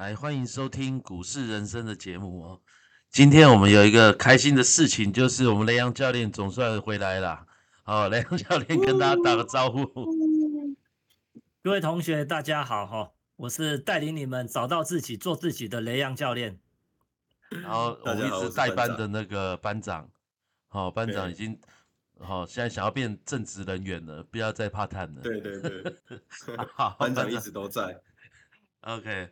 来，欢迎收听股市人生的节目哦。今天我们有一个开心的事情，就是我们雷阳教练总算回来了。好，雷阳教练跟大家打个招呼。各位同学，大家好哈，我是带领你们找到自己、做自己的雷阳教练。然后我一直代班的那个班长，好，班长已经好，现在想要变正职人员了，不要再怕探了。对对对，好，班长一直都在。OK，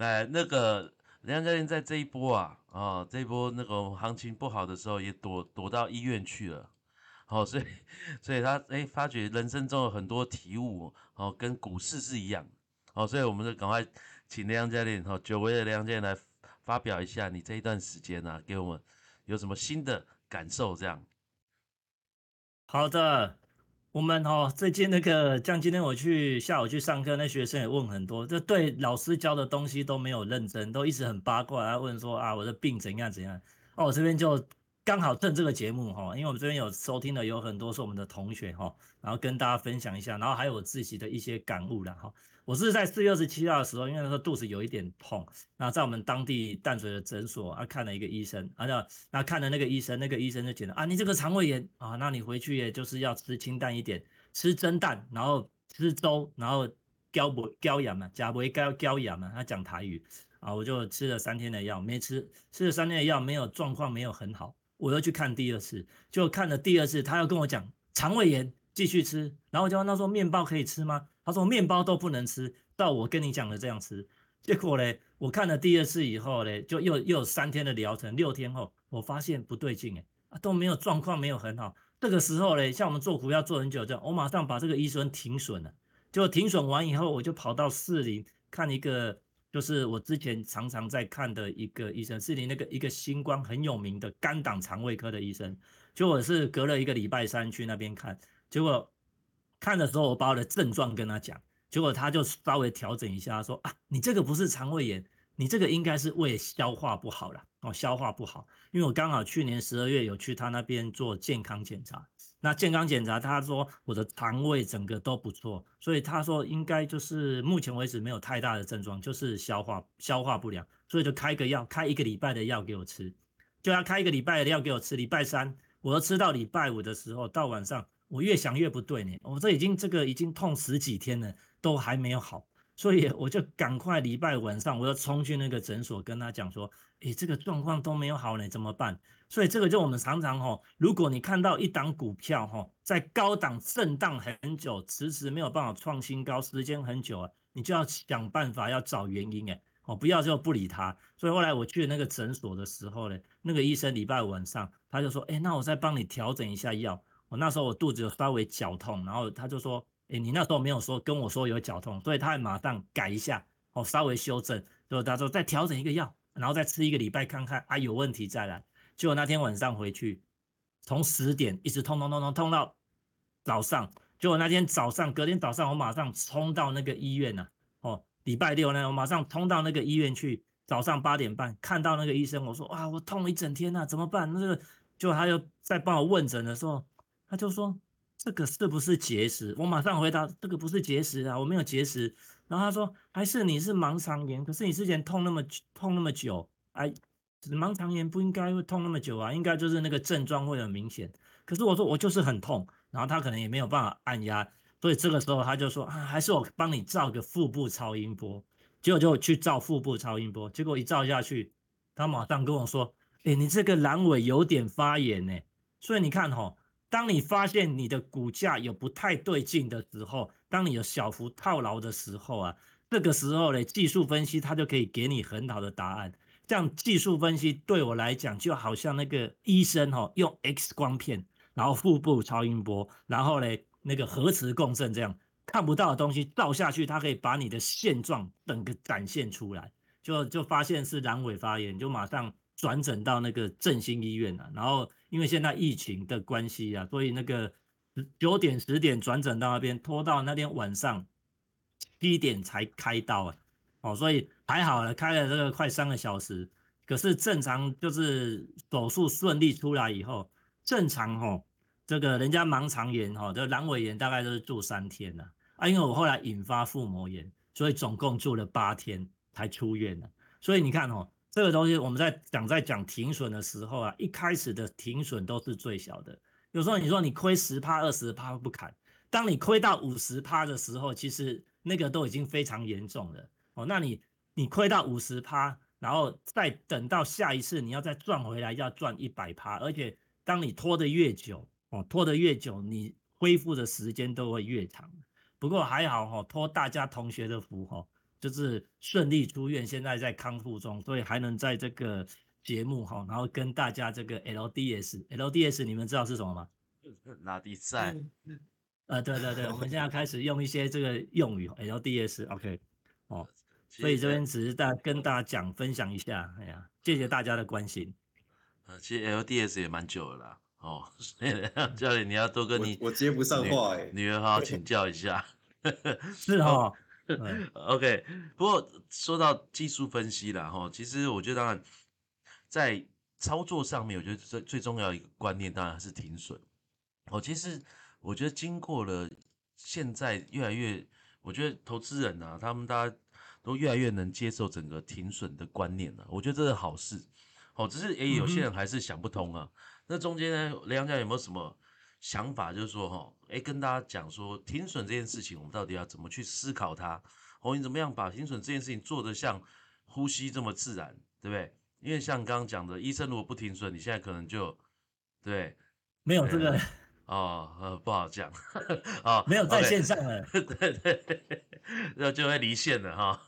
来那个梁教练在这一波啊，啊这一波那个行情不好的时候，也躲躲到医院去了。好，所以所以他哎发觉人生中有很多体悟，哦跟股市是一样。好，所以我们就赶快请梁教练，哈久违的梁教练来。发表一下你这一段时间呢，给我们有什么新的感受？这样。好的，我们哦，最近那个像今天我去下午去上课，那学生也问很多，就对老师教的东西都没有认真，都一直很八卦，问说啊我的病怎样怎样。哦，我这边就刚好趁这个节目哈，因为我们这边有收听的有很多是我们的同学哈，然后跟大家分享一下，然后还有我自己的一些感悟了哈。我是在四月二十七号的时候，因为那时候肚子有一点痛，那在我们当地淡水的诊所啊看了一个医生，啊那那看了那个医生，那个医生就觉得啊你这个肠胃炎啊，那你回去也就是要吃清淡一点，吃蒸蛋，然后吃粥，然后胶不胶养嘛，加不胶胶养嘛，他讲台语啊，我就吃了三天的药，没吃吃了三天的药没有状况没有很好，我又去看第二次，就看了第二次，他要跟我讲肠胃炎继续吃，然后我就问他说面包可以吃吗？他说面包都不能吃，到我跟你讲的这样吃。结果呢，我看了第二次以后呢，就又又有三天的疗程，六天后我发现不对劲，哎，都没有状况，没有很好。这个时候呢，像我们做股票做很久这样，我马上把这个医生停损了。就停损完以后，我就跑到四林看一个，就是我之前常常在看的一个医生，是你那个一个星光很有名的肝胆肠胃科的医生。就我是隔了一个礼拜三去那边看，结果。看的时候，我把我的症状跟他讲，结果他就稍微调整一下，说啊，你这个不是肠胃炎，你这个应该是胃消化不好了哦，消化不好。因为我刚好去年十二月有去他那边做健康检查，那健康检查他说我的肠胃整个都不错，所以他说应该就是目前为止没有太大的症状，就是消化消化不良，所以就开个药，开一个礼拜的药给我吃，就要开一个礼拜的药给我吃，礼拜三我要吃到礼拜五的时候，到晚上。我越想越不对呢，我这已经这个已经痛十几天了，都还没有好，所以我就赶快礼拜晚上我要冲去那个诊所跟他讲说，诶，这个状况都没有好呢，怎么办？所以这个就我们常常哈，如果你看到一档股票哈，在高档震荡很久，迟迟没有办法创新高，时间很久啊，你就要想办法要找原因诶，哦，不要就不理他。所以后来我去那个诊所的时候呢，那个医生礼拜五晚上他就说，诶，那我再帮你调整一下药。我那时候我肚子有稍微绞痛，然后他就说：“哎，你那时候没有说跟我说有绞痛，所以他马上改一下，哦，稍微修正，就他说再调整一个药，然后再吃一个礼拜看看啊有问题再来。”结果那天晚上回去，从十点一直痛痛痛痛痛到早上。结果那天早上，隔天早上我马上冲到那个医院呐，哦，礼拜六呢，我马上冲到那个医院去，早上八点半看到那个医生，我说：“哇，我痛了一整天呐，怎么办？”那个就他又在帮我问诊的时候。他就说这个是不是结石？我马上回答这个不是结石啊，我没有结石。然后他说还是你是盲肠炎，可是你之前痛那么痛那么久，哎，盲肠炎不应该会痛那么久啊，应该就是那个症状会很明显。可是我说我就是很痛，然后他可能也没有办法按压，所以这个时候他就说啊，还是我帮你照个腹部超音波。结果就去照腹部超音波，结果一照下去，他马上跟我说，哎，你这个阑尾有点发炎呢。所以你看哈。当你发现你的股价有不太对劲的时候，当你有小幅套牢的时候啊，这个时候呢，技术分析它就可以给你很好的答案。这样技术分析对我来讲，就好像那个医生哈，用 X 光片，然后腹部超音波，然后呢那个核磁共振，这样看不到的东西照下去，它可以把你的现状整个展现出来。就就发现是阑尾发炎，就马上。转诊到那个振兴医院了，然后因为现在疫情的关系啊，所以那个九点十点转诊到那边，拖到那天晚上七点才开刀啊，哦，所以还好了，开了这个快三个小时，可是正常就是手术顺利出来以后，正常哈，这个人家盲肠炎哈，这阑尾炎大概都是住三天了啊，因为我后来引发腹膜炎，所以总共住了八天。才出院的。所以你看哦，这个东西我们在讲在讲停损的时候啊，一开始的停损都是最小的。有时候你说你亏十趴、二十趴不砍，当你亏到五十趴的时候，其实那个都已经非常严重了哦。那你你亏到五十趴，然后再等到下一次你要再赚回来，要赚一百趴，而且当你拖得越久哦，拖得越久，你恢复的时间都会越长。不过还好哈，托大家同学的福哈，就是顺利出院，现在在康复中，所以还能在这个。节目哈，然后跟大家这个 LDS，LDS 你们知道是什么吗？拉迪赛。呃，对对对，我们现在开始用一些这个用语，LDS，OK，哦，所以这边只是大跟大家讲分享一下，哎呀，谢谢大家的关心。呃，其实 LDS 也蛮久了啦，哦，教练你要多跟你我接不上话哎，女儿好好 请教一下。是哦，OK，不过说到技术分析了哈，其实我觉得当然。在操作上面，我觉得最最重要一个观念当然是停损。哦，其实我觉得经过了现在越来越，我觉得投资人啊，他们大家都越来越能接受整个停损的观念了。我觉得这是好事。哦，只是诶，有些人还是想不通啊。那中间呢，雷阳家有没有什么想法？就是说哈，诶，跟大家讲说停损这件事情，我们到底要怎么去思考它？哦，你怎么样把停损这件事情做得像呼吸这么自然，对不对？因为像刚刚讲的，医生如果不停损，你现在可能就对没有这个哦，呃，不好讲啊，没有在线上了，对 对，那就会离线了哈。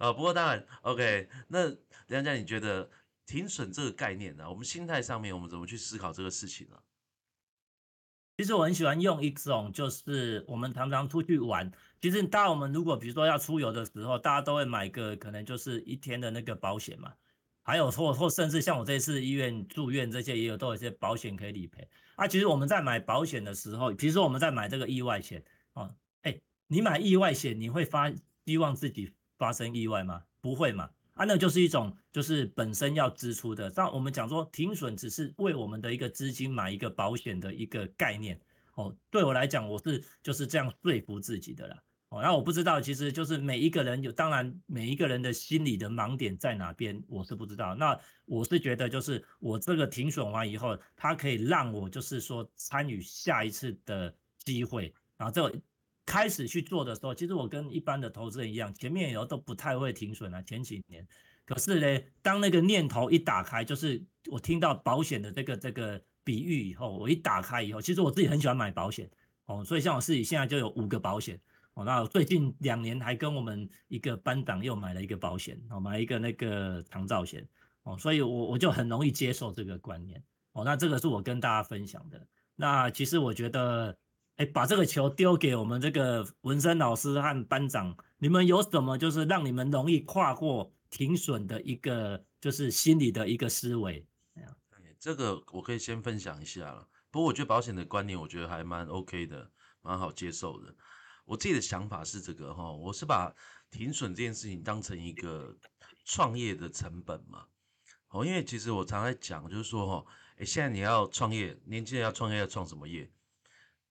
啊，不过当然，OK，那梁家，你觉得停损这个概念呢？我们心态上面，我们怎么去思考这个事情呢？其实我很喜欢用一种，就是我们常常出去玩，其实大我们如果比如说要出游的时候，大家都会买个可能就是一天的那个保险嘛。还有或或甚至像我这次医院住院这些也有都有一些保险可以理赔啊。其实我们在买保险的时候，比如说我们在买这个意外险啊，哎，你买意外险你会发希望自己发生意外吗？不会嘛？啊，那就是一种就是本身要支出的。但我们讲说停损只是为我们的一个资金买一个保险的一个概念哦。对我来讲，我是就是这样说服自己的啦。哦，那我不知道，其实就是每一个人有，当然每一个人的心理的盲点在哪边，我是不知道。那我是觉得，就是我这个停损完以后，它可以让我就是说参与下一次的机会，然后这开始去做的时候，其实我跟一般的投资人一样，前面有都不太会停损啊，前几年。可是呢，当那个念头一打开，就是我听到保险的这个这个比喻以后，我一打开以后，其实我自己很喜欢买保险哦，所以像我自己现在就有五个保险。哦，那最近两年还跟我们一个班长又买了一个保险，哦，买一个那个长照险，哦，所以我我就很容易接受这个观念，哦，那这个是我跟大家分享的。那其实我觉得，哎，把这个球丢给我们这个文森老师和班长，你们有什么就是让你们容易跨过停损的一个就是心理的一个思维？哎，这个我可以先分享一下了。不过我觉得保险的观念，我觉得还蛮 OK 的，蛮好接受的。我自己的想法是这个哈，我是把停损这件事情当成一个创业的成本嘛，哦，因为其实我常在讲，就是说哈，哎，现在你要创业，年轻人要创业要创什么业？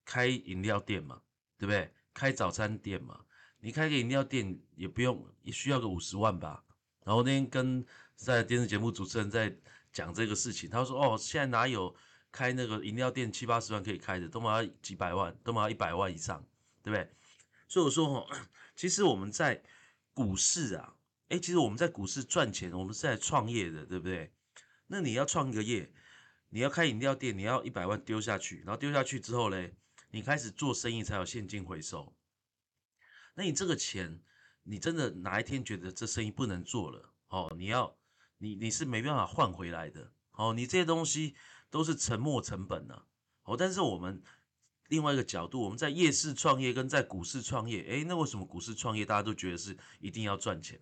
开饮料店嘛，对不对？开早餐店嘛，你开个饮料店也不用，也需要个五十万吧？然后那天跟在电视节目主持人在讲这个事情，他说哦，现在哪有开那个饮料店七八十万可以开的，都嘛要几百万，都嘛要一百万以上，对不对？所以我说哈，其实我们在股市啊，哎，其实我们在股市赚钱，我们是在创业的，对不对？那你要创一个业，你要开饮料店，你要一百万丢下去，然后丢下去之后嘞，你开始做生意才有现金回收。那你这个钱，你真的哪一天觉得这生意不能做了，哦，你要你你是没办法换回来的，哦，你这些东西都是沉没成本呢，哦，但是我们。另外一个角度，我们在夜市创业跟在股市创业，诶，那为什么股市创业大家都觉得是一定要赚钱，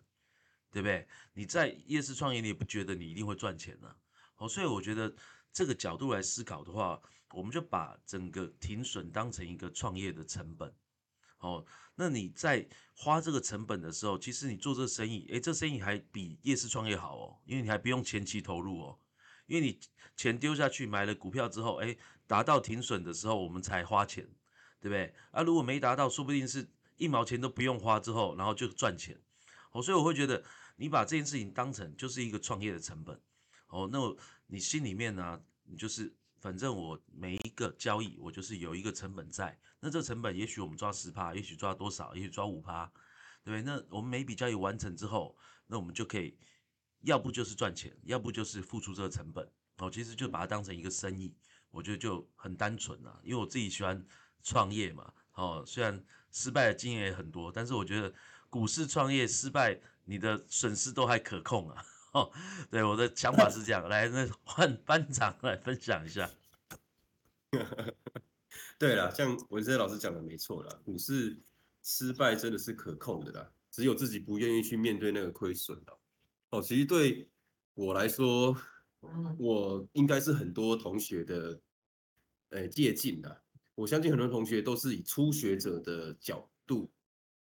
对不对？你在夜市创业，你也不觉得你一定会赚钱呢？哦，所以我觉得这个角度来思考的话，我们就把整个停损当成一个创业的成本。哦，那你在花这个成本的时候，其实你做这生意，诶，这生意还比夜市创业好哦，因为你还不用前期投入哦，因为你钱丢下去买了股票之后，诶。达到停损的时候，我们才花钱，对不对？啊，如果没达到，说不定是一毛钱都不用花之后，然后就赚钱。哦，所以我会觉得你把这件事情当成就是一个创业的成本，哦，那你心里面呢，你就是反正我每一个交易我就是有一个成本在，那这成本也许我们抓十趴，也许抓多少，也许抓五趴，对不对？那我们每笔交易完成之后，那我们就可以，要不就是赚钱，要不就是付出这个成本，哦，其实就把它当成一个生意，我觉得就很单纯了，因为我自己喜欢创业嘛，哦，虽然失败的经验也很多，但是我觉得。股市创业失败，你的损失都还可控啊！哦，对，我的想法是这样。来，那换班长来分享一下。对了，像文森老师讲的没错了，股市失败真的是可控的啦，只有自己不愿意去面对那个亏损了。哦，其实对我来说，我应该是很多同学的，呃，借鉴的。我相信很多同学都是以初学者的角度。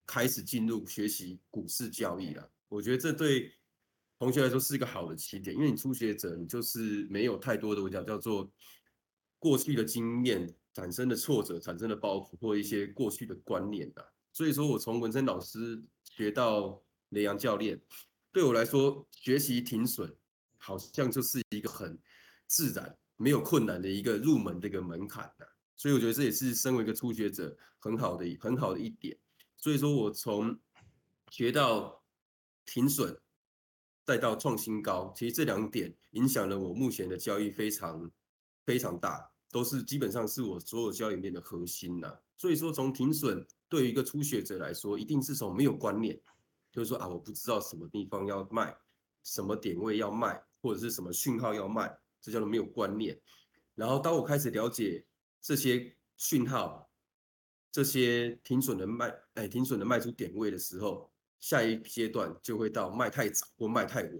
开始进入学习股市交易了，我觉得这对同学来说是一个好的起点，因为你初学者，你就是没有太多的我讲叫做过去的经验产生的挫折、产生的包袱或一些过去的观念的。所以说我从文森老师学到雷阳教练，对我来说学习停损好像就是一个很自然、没有困难的一个入门的一个门槛的。所以我觉得这也是身为一个初学者很好的很好的一点。所以说我从学到停损，再到创新高，其实这两点影响了我目前的交易非常非常大，都是基本上是我所有交易面的核心呐。所以说从停损对于一个初学者来说，一定是从没有观念，就是说啊，我不知道什么地方要卖，什么点位要卖，或者是什么讯号要卖，这叫做没有观念。然后当我开始了解这些讯号。这些停损的卖，哎，停损的卖出点位的时候，下一阶段就会到卖太早或卖太晚。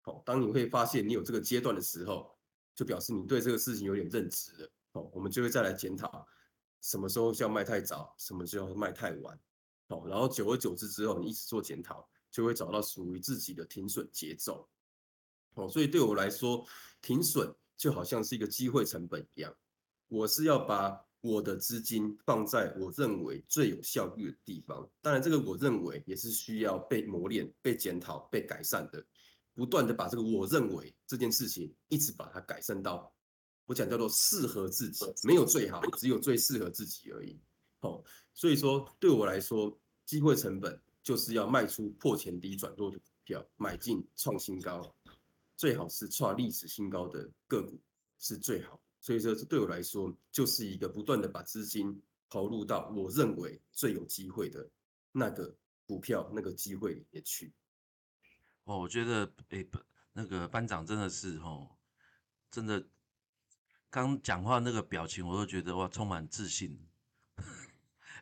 好，当你会发现你有这个阶段的时候，就表示你对这个事情有点认知了。好，我们就会再来检讨，什么时候叫卖太早，什么时候卖太晚。好，然后久而久之之后，你一直做检讨，就会找到属于自己的停损节奏。哦，所以对我来说，停损就好像是一个机会成本一样，我是要把。我的资金放在我认为最有效率的地方，当然这个我认为也是需要被磨练、被检讨、被改善的，不断的把这个我认为这件事情一直把它改善到我讲叫做适合自己，没有最好，只有最适合自己而已。哦，所以说对我来说，机会成本就是要卖出破前低转弱的股票，买进创新高，最好是创历史新高的个股是最好。所以说，这对我来说就是一个不断的把资金投入到我认为最有机会的那个股票、那个机会里面去。哦，我觉得，诶，那个班长真的是哦，真的，刚讲话那个表情，我都觉得哇，充满自信。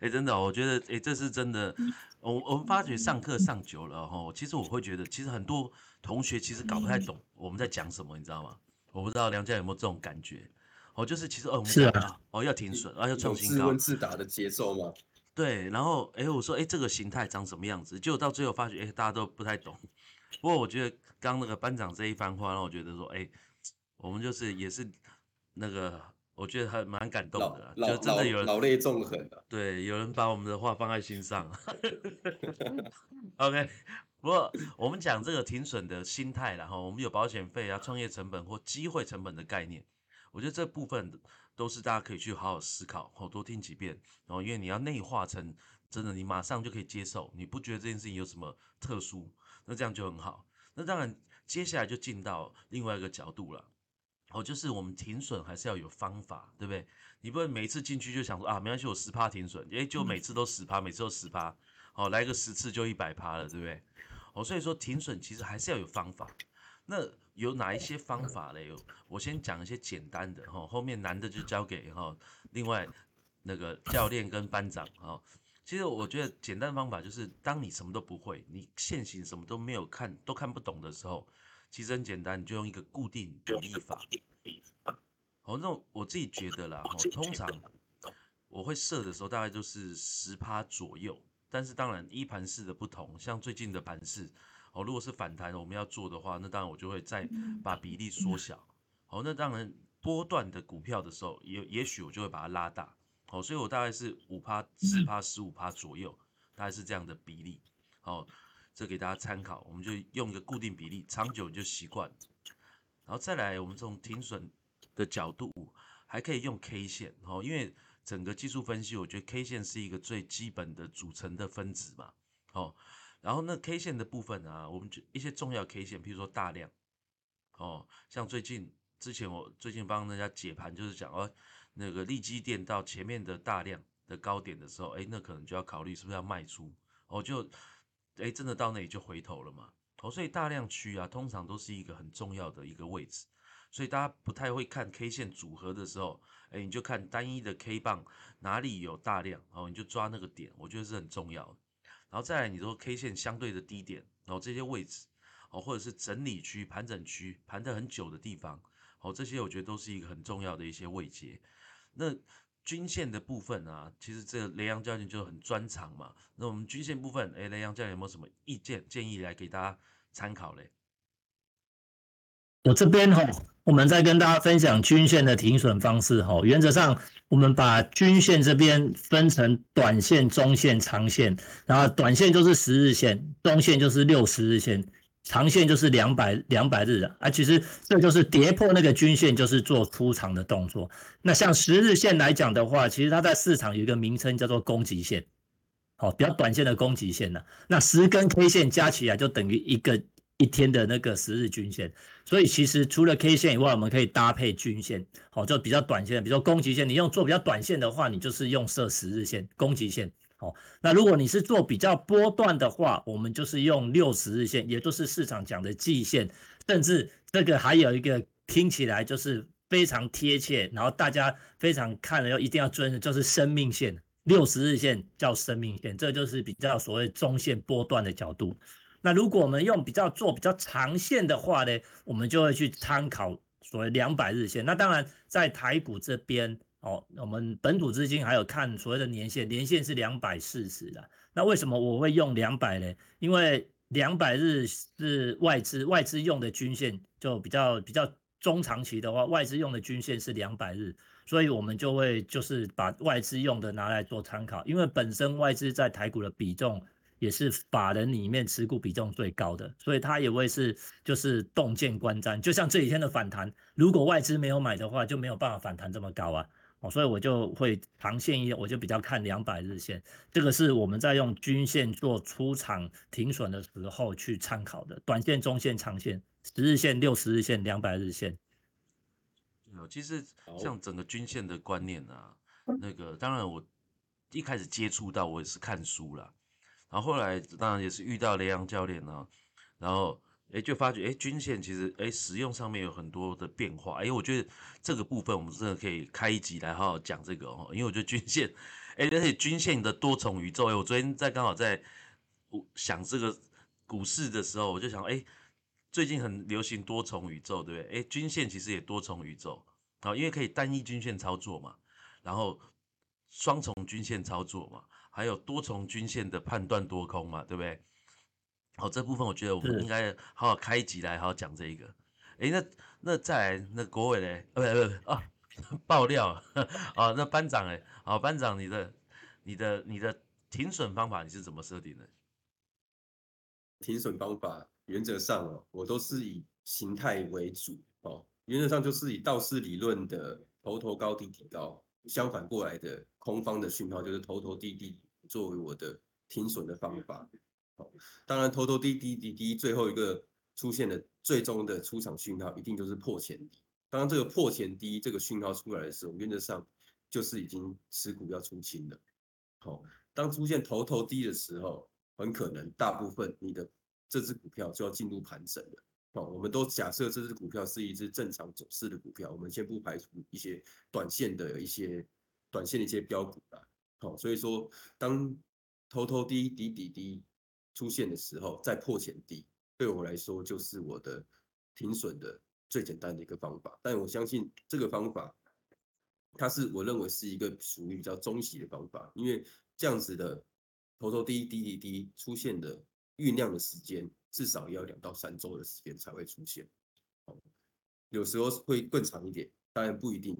哎，真的，我觉得，哎，这是真的。我我们发觉上课上久了哈，其实我会觉得，其实很多同学其实搞不太懂我们在讲什么，你知道吗？我不知道梁家有没有这种感觉。哦，就是其实哦，我们讲哦要停损，啊要创新高，自问自答的节奏吗？对，然后哎，我说哎，这个形态长什么样子？结果到最后发觉，哎，大家都不太懂。不过我觉得刚那个班长这一番话，让我觉得说，哎，我们就是也是那个，我觉得还蛮感动的，就真的有人老泪纵横的。对，有人把我们的话放在心上。OK，不过我们讲这个停损的心态，然后我们有保险费啊、创业成本或机会成本的概念。我觉得这部分都是大家可以去好好思考，好多听几遍，然后因为你要内化成真的，你马上就可以接受，你不觉得这件事情有什么特殊，那这样就很好。那当然，接下来就进到另外一个角度了，哦，就是我们停损还是要有方法，对不对？你不能每次进去就想说啊，没关系，我十趴停损，诶，就每次都十趴，每次都十趴，好，来个十次就一百趴了，对不对？哦，所以说停损其实还是要有方法。那有哪一些方法嘞？我先讲一些简单的哈，后面难的就交给哈另外那个教练跟班长哈。其实我觉得简单方法就是，当你什么都不会，你现行什么都没有看都看不懂的时候，其实很简单，你就用一个固定比例法。好，那我自己觉得啦，哈通常我会设的时候大概就是十趴左右，但是当然一盘式的不同，像最近的盘式。哦，如果是反弹我们要做的话，那当然我就会再把比例缩小。好，那当然波段的股票的时候，也也许我就会把它拉大。好，所以我大概是五趴、十趴、十五趴左右，大概是这样的比例。好，这给大家参考，我们就用一个固定比例，长久就习惯。然后再来，我们从停损的角度，还可以用 K 线哦，因为整个技术分析，我觉得 K 线是一个最基本的组成的分子嘛，哦。然后那 K 线的部分啊，我们就一些重要 K 线，譬如说大量，哦，像最近之前我最近帮人家解盘，就是讲哦，那个利基电到前面的大量的高点的时候，哎，那可能就要考虑是不是要卖出，哦，就哎真的到那里就回头了嘛，哦，所以大量区啊，通常都是一个很重要的一个位置，所以大家不太会看 K 线组合的时候，哎，你就看单一的 K 棒哪里有大量，哦，你就抓那个点，我觉得是很重要的。然后再来，你说 K 线相对的低点，然后这些位置，哦，或者是整理区、盘整区、盘的很久的地方，哦，这些我觉得都是一个很重要的一些位阶。那均线的部分啊，其实这雷阳教练就很专长嘛。那我们均线部分，哎，雷阳教练有没有什么意见建议来给大家参考嘞？我这边哈，我们在跟大家分享均线的停损方式哈。原则上，我们把均线这边分成短线、中线、长线。然后短线就是十日线，中线就是六十日线，长线就是两百两百日的啊。其实这就是跌破那个均线，就是做出场的动作。那像十日线来讲的话，其实它在市场有一个名称叫做攻击线，好，比较短线的攻击线呢。那十根 K 线加起来就等于一个。一天的那个十日均线，所以其实除了 K 线以外，我们可以搭配均线，好，就比较短线，比如说攻击线，你用做比较短线的话，你就是用设十日线攻击线，好，那如果你是做比较波段的话，我们就是用六十日线，也就是市场讲的季线，甚至这个还有一个听起来就是非常贴切，然后大家非常看了要一定要遵的，就是生命线，六十日线叫生命线，这就是比较所谓中线波段的角度。那如果我们用比较做比较长线的话呢，我们就会去参考所谓两百日线。那当然在台股这边哦，我们本土资金还有看所谓的年线，年线是两百四十的。那为什么我会用两百呢？因为两百日是外资外资用的均线，就比较比较中长期的话，外资用的均线是两百日，所以我们就会就是把外资用的拿来做参考，因为本身外资在台股的比重。也是法人里面持股比重最高的，所以它也会是就是洞见观瞻。就像这几天的反弹，如果外资没有买的话，就没有办法反弹这么高啊。哦，所以我就会长线一点，我就比较看两百日线，这个是我们在用均线做出场停损的时候去参考的。短线、中线、长线，十日线、六十日线、两百日线。有，其实像整个均线的观念啊，那个当然我一开始接触到，我也是看书了。然后后来当然也是遇到雷阳教练呢，然后哎就发觉哎均线其实哎使用上面有很多的变化哎我觉得这个部分我们真的可以开一集来好好讲这个哦，因为我觉得均线哎而且均线的多重宇宙哎我昨天在刚好在想这个股市的时候我就想哎最近很流行多重宇宙对不对哎均线其实也多重宇宙啊因为可以单一均线操作嘛，然后双重均线操作嘛。还有多重均线的判断多空嘛，对不对？好，这部分我觉得我们应该好好开一集来好好讲这一个。哎，那那再来那国伟嘞？呃不不啊，爆料啊，那班长哎，好班长，你的你的你的停损方法你是怎么设定的？停损方法原则上哦，我都是以形态为主哦，原则上就是以道氏理论的头头高低底高。相反过来的空方的讯号就是头头低低作为我的停损的方法。好，当然头头低低低低最后一个出现的最终的出场讯号一定就是破前低。当这个破前低这个讯号出来的时候，原则上就是已经持股要出清了。好，当出现头头低的时候，很可能大部分你的这只股票就要进入盘整了。哦，我们都假设这只股票是一只正常走势的股票，我们先不排除一些短线的一些短线的一些标股啦。好，所以说当头头低底底低出现的时候，再破前低，对我来说就是我的停损的最简单的一个方法。但我相信这个方法，它是我认为是一个属于比较中期的方法，因为这样子的头头低低低低出现的酝酿的时间。至少要两到三周的时间才会出现，有时候会更长一点，当然不一定，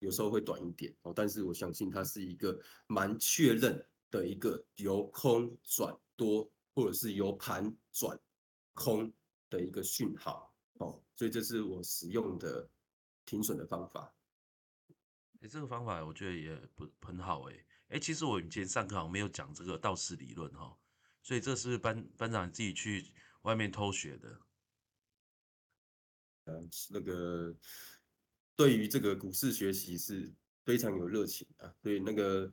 有时候会短一点哦。但是我相信它是一个蛮确认的一个由空转多，或者是由盘转空的一个讯号哦，所以这是我使用的停损的方法。哎，这个方法我觉得也不很好哎。哎，其实我以前上课好像没有讲这个道氏理论哈，所以这是班班长自己去外面偷学的。嗯，那个对于这个股市学习是非常有热情啊，所以那个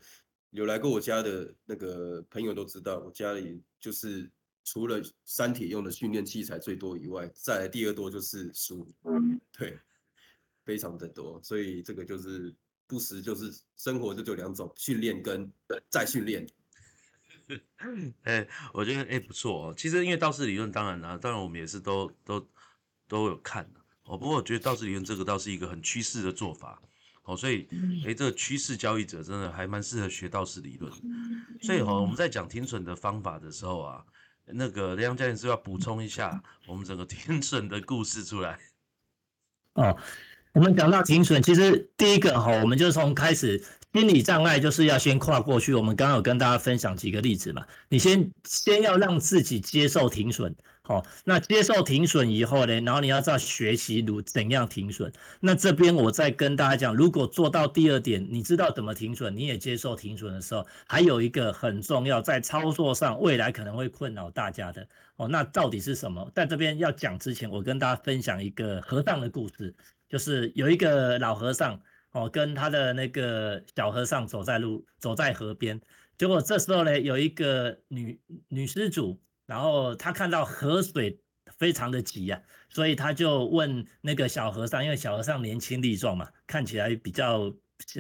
有来过我家的那个朋友都知道，我家里就是除了三铁用的训练器材最多以外，再来第二多就是书，对，非常的多，所以这个就是。不时就是生活就只有两种，训练跟再训练。哎，我觉得哎不错哦。其实因为道士理论，当然啦，当然我们也是都都都有看的哦。不过我觉得道士理论这个倒是一个很趋势的做法哦，所以哎这个趋势交易者真的还蛮适合学道士理论。所以哦我们在讲停损的方法的时候啊，那个梁教练是要补充一下我们整个停损的故事出来哦。我们讲到停损，其实第一个哈，我们就从开始心理障碍就是要先跨过去。我们刚刚有跟大家分享几个例子嘛，你先先要让自己接受停损，好，那接受停损以后呢，然后你要知道学习如怎样停损。那这边我再跟大家讲，如果做到第二点，你知道怎么停损，你也接受停损的时候，还有一个很重要，在操作上未来可能会困扰大家的哦，那到底是什么？在这边要讲之前，我跟大家分享一个和尚的故事。就是有一个老和尚哦，跟他的那个小和尚走在路，走在河边。结果这时候呢，有一个女女施主，然后她看到河水非常的急呀，所以他就问那个小和尚，因为小和尚年轻力壮嘛，看起来比较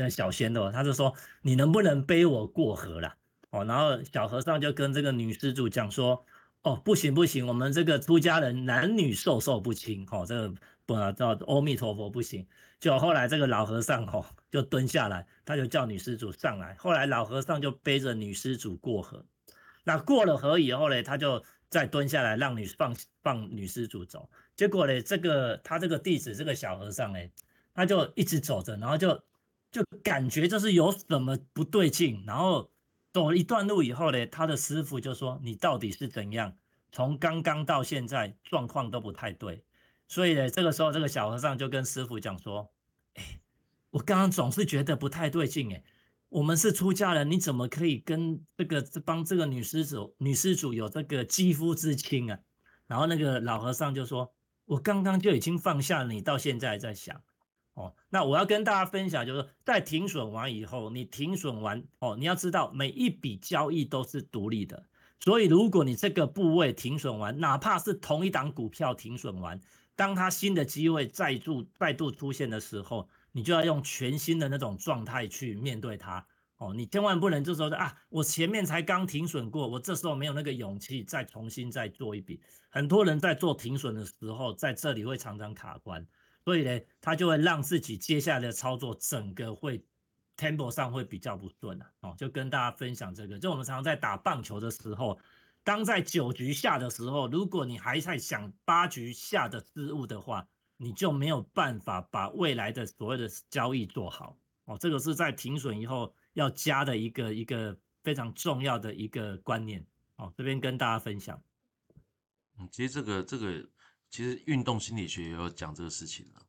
小鲜肉，他就说：“你能不能背我过河啦？”哦，然后小和尚就跟这个女施主讲说：“哦，不行不行，我们这个出家人男女授受不亲，哦，这个。”不叫阿弥陀佛不行，就后来这个老和尚吼就蹲下来，他就叫女施主上来。后来老和尚就背着女施主过河，那过了河以后呢，他就再蹲下来让女放放女施主走。结果呢，这个他这个弟子这个小和尚呢，他就一直走着，然后就就感觉就是有什么不对劲。然后走了一段路以后呢，他的师傅就说：“你到底是怎样？从刚刚到现在状况都不太对。”所以呢，这个时候这个小和尚就跟师傅讲说：“哎，我刚刚总是觉得不太对劲，哎，我们是出家人，你怎么可以跟这个帮这个女施主女施主有这个肌肤之亲啊？”然后那个老和尚就说：“我刚刚就已经放下，你到现在在想，哦，那我要跟大家分享，就是在停损完以后，你停损完哦，你要知道每一笔交易都是独立的，所以如果你这个部位停损完，哪怕是同一档股票停损完。”当他新的机会再度再度出现的时候，你就要用全新的那种状态去面对它哦。你千万不能就说啊，我前面才刚停损过，我这时候没有那个勇气再重新再做一笔。很多人在做停损的时候，在这里会常常卡关，所以呢，他就会让自己接下来的操作整个会 tempo 上会比较不顺啊。哦，就跟大家分享这个，就我们常常在打棒球的时候。当在九局下的时候，如果你还在想八局下的失误的话，你就没有办法把未来的所谓的交易做好哦。这个是在停损以后要加的一个一个非常重要的一个观念哦。这边跟大家分享。嗯，其实这个这个其实运动心理学也有讲这个事情了。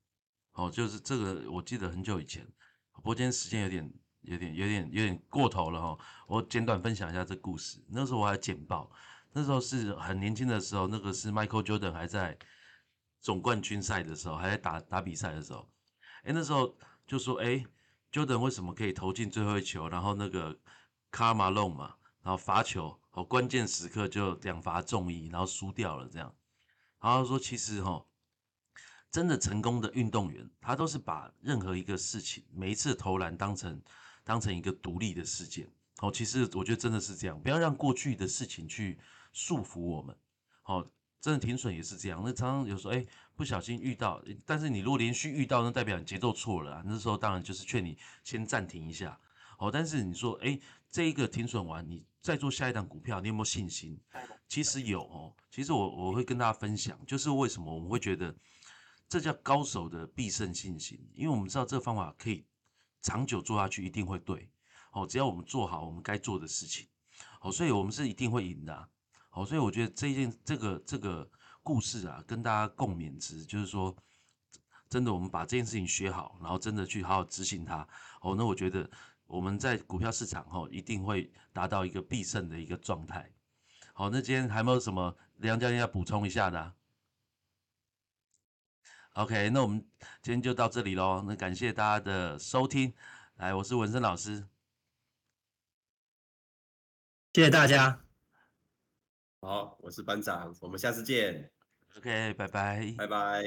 哦，就是这个我记得很久以前，不过今天时间有点有点有点有点过头了哈。我简短分享一下这故事。那时候我还简报。那时候是很年轻的时候，那个是 Michael Jordan 还在总冠军赛的时候，还在打打比赛的时候，哎，那时候就说，哎，Jordan 为什么可以投进最后一球？然后那个 Karl Malone 嘛，然后罚球，哦，关键时刻就两罚中一，然后输掉了这样。然后说，其实哈，真的成功的运动员，他都是把任何一个事情，每一次投篮当成当成一个独立的事件。哦，其实我觉得真的是这样，不要让过去的事情去。束缚我们，好，真的停损也是这样。那常常有时候，哎，不小心遇到，但是你如果连续遇到，那代表你节奏错了啊。那时候当然就是劝你先暂停一下，好。但是你说，哎，这一个停损完，你再做下一档股票，你有没有信心？其实有哦。其实我我会跟大家分享，就是为什么我们会觉得这叫高手的必胜信心，因为我们知道这个方法可以长久做下去，一定会对。哦，只要我们做好我们该做的事情，好，所以我们是一定会赢的。好，所以我觉得这件这个这个故事啊，跟大家共勉之，就是说，真的我们把这件事情学好，然后真的去好好执行它，哦，那我觉得我们在股票市场哈，一定会达到一个必胜的一个状态。好，那今天还没有什么梁教练要补充一下的？OK，那我们今天就到这里喽。那感谢大家的收听，来，我是文森老师。谢谢大家。好，我是班长，我们下次见，OK，拜拜。拜拜。